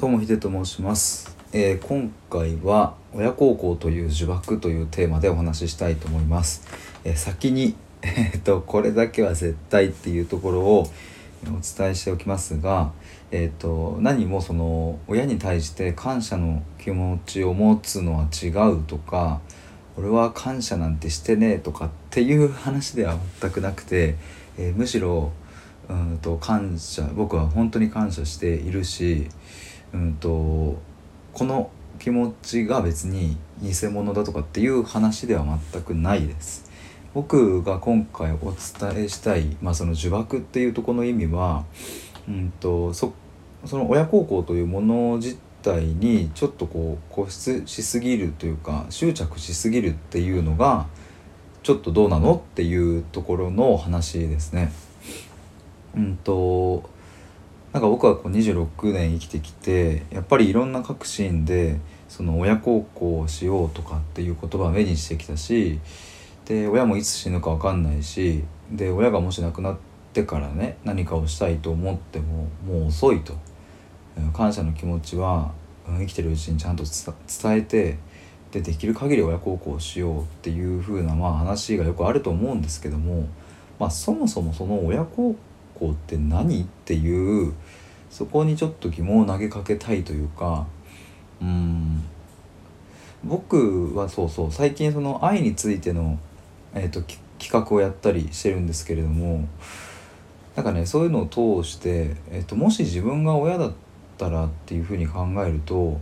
どうもヒデと申します、えー今回は親孝行という呪縛というテーマでお話ししたいと思います、えー先に えーとこれだけは絶対っていうところをお伝えしておきますが、えー、と何もその親に対して感謝の気持ちを持つのは違うとか俺は感謝なんてしてねえとかっていう話では全くなくて、えーむしろうんと感謝僕は本当に感謝しているし、うん、とこの気持ちが別に偽物だとかっていう話では全くないです。僕が今回お伝えしたい、まあ、その呪縛っていうとこの意味は、うん、とそその親孝行というもの自体にちょっとこう固執しすぎるというか執着しすぎるっていうのがちょっとどうなのっていうところの話ですね。うんとなんか僕はこう26年生きてきてやっぱりいろんな各シーンでその親孝行をしようとかっていう言葉を目にしてきたしで親もいつ死ぬか分かんないしで親がもし亡くなってからね何かをしたいと思ってももう遅いと。感謝の気持ちは生きてるうちにちゃんと伝えてでできる限り親孝行をしようっていう風なまあ話がよくあると思うんですけども、まあ、そもそもその親孝行って何？っていうそこにちょっと疑問を投げかけたいというかうん。僕はそうそう最近その愛についての、えー、と企画をやったりしてるんですけれどもなんかねそういうのを通して、えー、ともし自分が親だったらっていうふうに考えると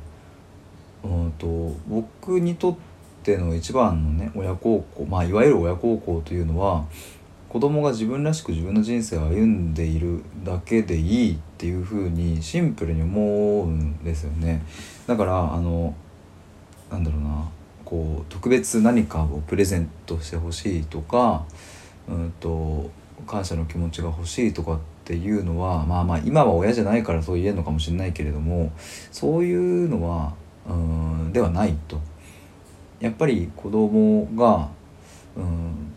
うんと僕にとっての一番のね親孝行まあいわゆる親孝行というのは子供が自分らしく自分の人生を歩んでいるだけでいいっていうふうにシンプルに思うんですよね。だからあのなんだろうなこう特別何かをプレゼントしてほしいとか、うん、と感謝の気持ちが欲しいとかっていうのはまあまあ今は親じゃないからそう言えるのかもしれないけれどもそういうのはうんではないと。やっぱり子供がうん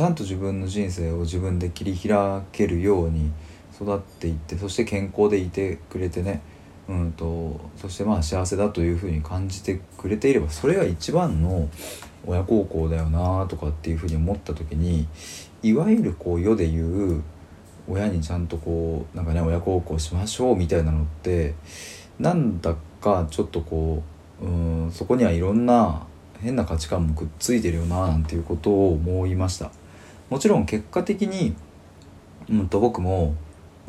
ちゃんと自分の人生を自分で切り開けるように育っていってそして健康でいてくれてね。うんとそしてまあ幸せだというふうに感じてくれていればそれが一番の親孝行だよなとかっていうふうに思った時にいわゆるこう世で言う親にちゃんとこうなんかね親孝行しましょうみたいなのってなんだかちょっとこううんそこにはいろんな変な価値観もくっついてるよななんていうことを思いました。もちろん結果的に、うん、と僕も、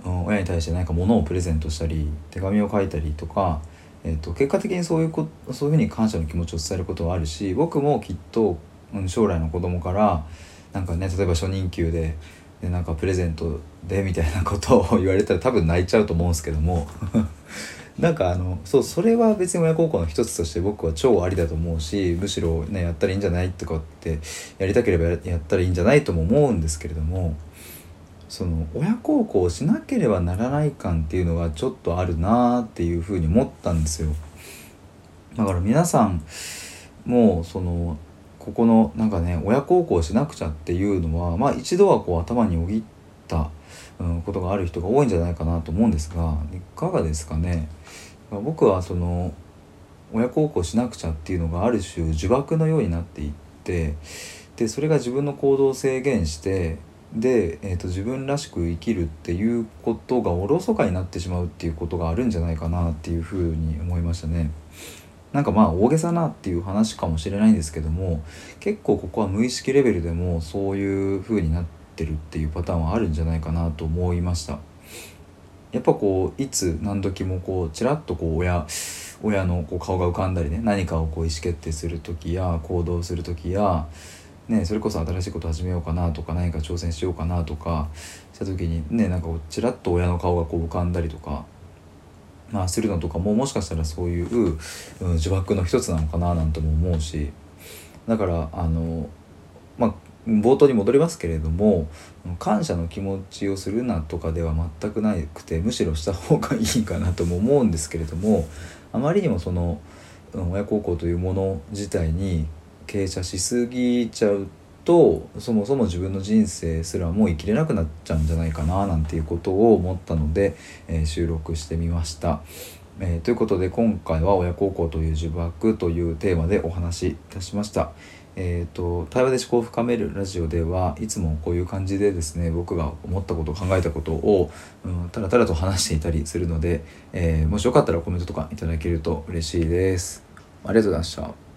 うん、親に対して何か物をプレゼントしたり手紙を書いたりとか、えー、と結果的にそういうこそういうふうに感謝の気持ちを伝えることはあるし僕もきっと、うん、将来の子供からなんかね例えば初任給ででなんかプレゼントでみたいなことを言われたら多分泣いちゃうと思うんですけども。なんかあのそうそれは別に親孝行の一つとして僕は超ありだと思うしむしろねやったらいいんじゃないとかってやりたければややったらいいんじゃないとも思うんですけれどもその親孝行をしなければならない感っていうのがちょっとあるなっていうふうに思ったんですよ。だから皆さんもうそのここのなんかね親孝行しなくちゃっていうのはまあ一度はこう頭によぎった、うん、ことがある人が多いんじゃないかなと思うんですがいかがですかね？僕はその親孝行しなくちゃっていうのがある種呪縛のようになっていってでそれが自分の行動を制限してで、えー、と自分らしく生きるっていうことがおろそかになってしまうっていうことがあるんじゃないかなっていうふうに思いましたね。なんかまあ大げさなっていう話かもしれないんですけども結構ここは無意識レベルでもそういう風になっててるっていうパターンはあるんじゃないかなと思いました。やっぱこういつ何時もこうちらっとこう親親のこう顔が浮かんだりね何かをこう意思決定する時や行動する時やね、それこそ新しいこと始めようかなとか何か挑戦しようかなとかした時にねなんかこうちらっと親の顔がこう浮かんだりとかまあ、するのとかももしかしたらそういう、うん、呪縛の一つなのかななんても思うしだからあの冒頭に戻りますけれども感謝の気持ちをするなとかでは全くなくてむしろした方がいいかなとも思うんですけれどもあまりにもその親孝行というもの自体に傾斜しすぎちゃうとそもそも自分の人生すらもう生きれなくなっちゃうんじゃないかななんていうことを思ったので、えー収録してみました。えー、ということで今回は親孝行という呪縛というテーマでお話しいたしました。えーと、対話で思考を深めるラジオではいつもこういう感じでですね僕が思ったこと考えたことを、うん、たらたらと話していたりするので、えー、もしよかったらコメントとかいただけると嬉しいです。ありがとうございました。